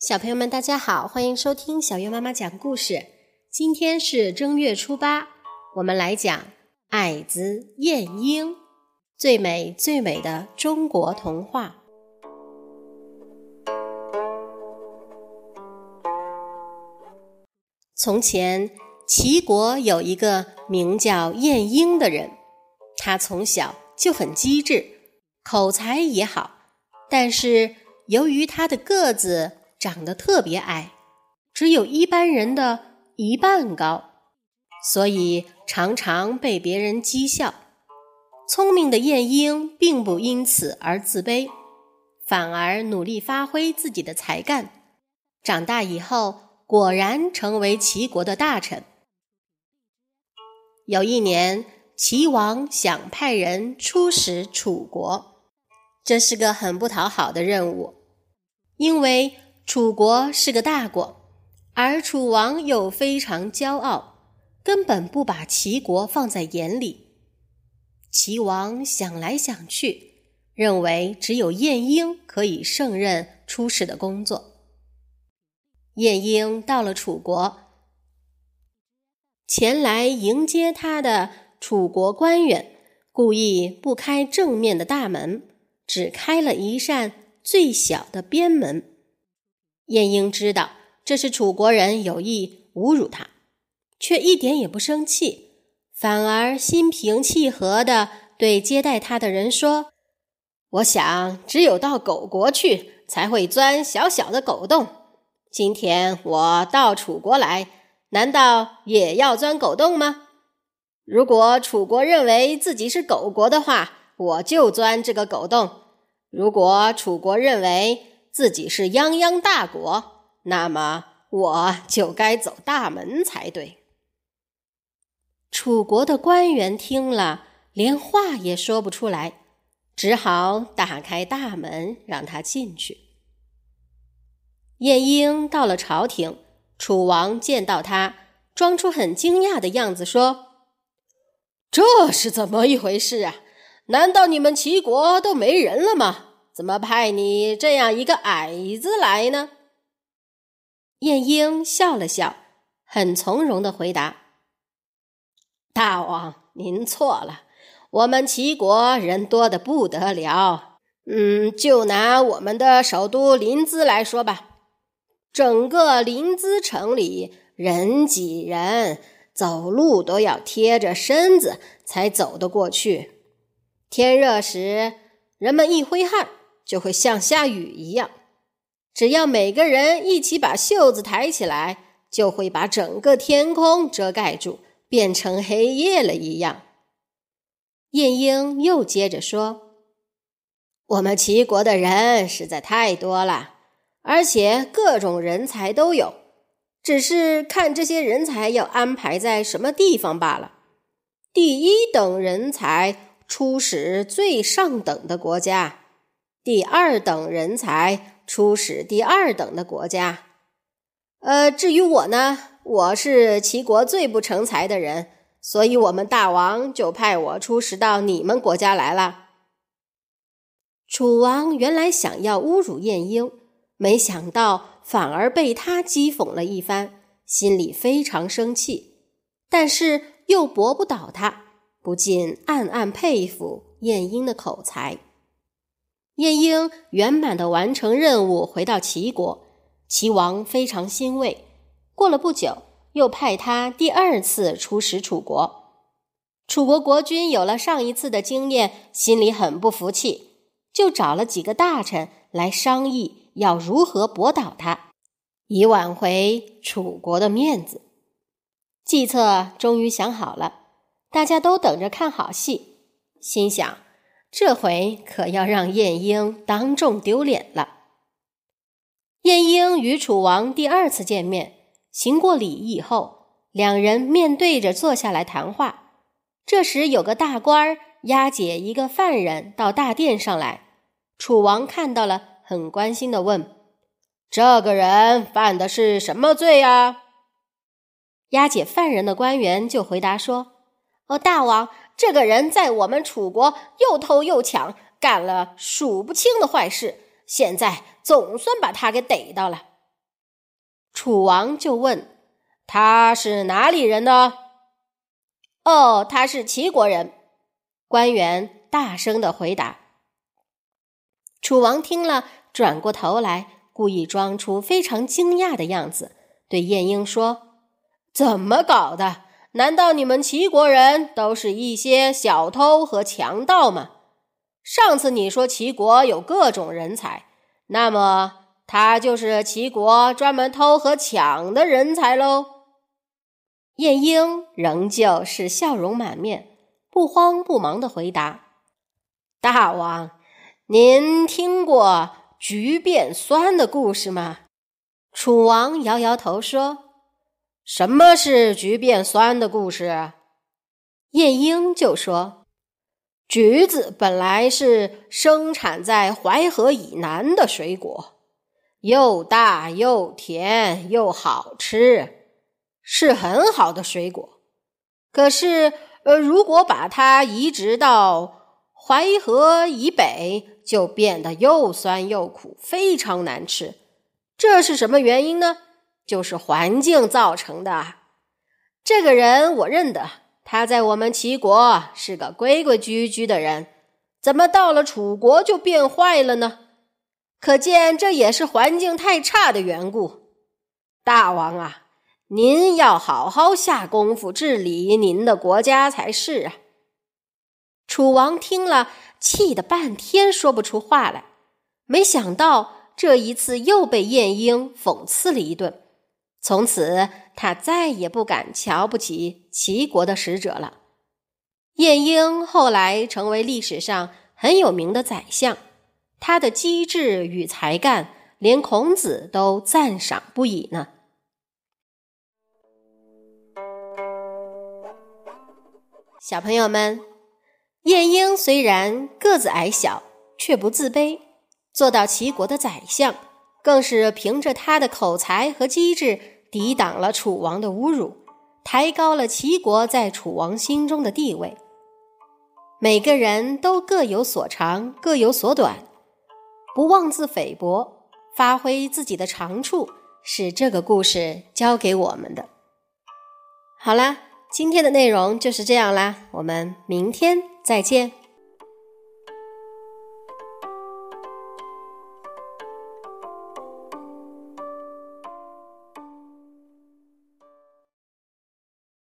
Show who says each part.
Speaker 1: 小朋友们，大家好，欢迎收听小月妈妈讲故事。今天是正月初八，我们来讲《矮子晏婴》，最美最美的中国童话。从前，齐国有一个名叫晏婴的人，他从小就很机智，口才也好，但是由于他的个子长得特别矮，只有一般人的一半高，所以常常被别人讥笑。聪明的晏婴并不因此而自卑，反而努力发挥自己的才干，长大以后。果然成为齐国的大臣。有一年，齐王想派人出使楚国，这是个很不讨好的任务，因为楚国是个大国，而楚王又非常骄傲，根本不把齐国放在眼里。齐王想来想去，认为只有晏婴可以胜任出使的工作。晏婴到了楚国，前来迎接他的楚国官员故意不开正面的大门，只开了一扇最小的边门。晏婴知道这是楚国人有意侮辱他，却一点也不生气，反而心平气和地对接待他的人说：“我想，只有到狗国去，才会钻小小的狗洞。”今天我到楚国来，难道也要钻狗洞吗？如果楚国认为自己是狗国的话，我就钻这个狗洞；如果楚国认为自己是泱泱大国，那么我就该走大门才对。楚国的官员听了，连话也说不出来，只好打开大门让他进去。晏婴到了朝廷，楚王见到他，装出很惊讶的样子，说：“这是怎么一回事啊？难道你们齐国都没人了吗？怎么派你这样一个矮子来呢？”晏婴笑了笑，很从容的回答：“大王，您错了，我们齐国人多的不得了。嗯，就拿我们的首都临淄来说吧。”整个临淄城里人挤人，走路都要贴着身子才走得过去。天热时，人们一挥汗就会像下雨一样。只要每个人一起把袖子抬起来，就会把整个天空遮盖住，变成黑夜了一样。晏婴又接着说：“我们齐国的人实在太多了。”而且各种人才都有，只是看这些人才要安排在什么地方罢了。第一等人才出使最上等的国家，第二等人才出使第二等的国家。呃，至于我呢，我是齐国最不成才的人，所以我们大王就派我出使到你们国家来了。楚王原来想要侮辱晏婴。没想到反而被他讥讽了一番，心里非常生气，但是又驳不倒他，不禁暗暗佩服晏婴的口才。晏婴圆满的完成任务，回到齐国，齐王非常欣慰。过了不久，又派他第二次出使楚国。楚国国君有了上一次的经验，心里很不服气，就找了几个大臣来商议。要如何驳倒他，以挽回楚国的面子？计策终于想好了，大家都等着看好戏，心想这回可要让晏婴当众丢脸了。晏婴与楚王第二次见面，行过礼以后，两人面对着坐下来谈话。这时，有个大官押解一个犯人到大殿上来，楚王看到了。很关心的问：“这个人犯的是什么罪啊？”押解犯人的官员就回答说：“哦，大王，这个人在我们楚国又偷又抢，干了数不清的坏事，现在总算把他给逮到了。楚王就问：“他是哪里人呢？”“哦，他是齐国人。”官员大声的回答。楚王听了，转过头来，故意装出非常惊讶的样子，对晏婴说：“怎么搞的？难道你们齐国人都是一些小偷和强盗吗？上次你说齐国有各种人才，那么他就是齐国专门偷和抢的人才喽？”晏婴仍旧是笑容满面，不慌不忙的回答：“大王。”您听过橘变酸的故事吗？楚王摇摇头说：“什么是橘变酸的故事？”晏婴就说：“橘子本来是生产在淮河以南的水果，又大又甜又好吃，是很好的水果。可是，呃，如果把它移植到……”淮河以北就变得又酸又苦，非常难吃。这是什么原因呢？就是环境造成的。这个人我认得，他在我们齐国是个规规矩矩的人，怎么到了楚国就变坏了呢？可见这也是环境太差的缘故。大王啊，您要好好下功夫治理您的国家才是啊。楚王听了，气得半天说不出话来。没想到这一次又被晏婴讽刺了一顿，从此他再也不敢瞧不起齐国的使者了。晏婴后来成为历史上很有名的宰相，他的机智与才干，连孔子都赞赏不已呢。小朋友们。晏婴虽然个子矮小，却不自卑，做到齐国的宰相，更是凭着他的口才和机智，抵挡了楚王的侮辱，抬高了齐国在楚王心中的地位。每个人都各有所长，各有所短，不妄自菲薄，发挥自己的长处，是这个故事教给我们的。好啦，今天的内容就是这样啦，我们明天。再见。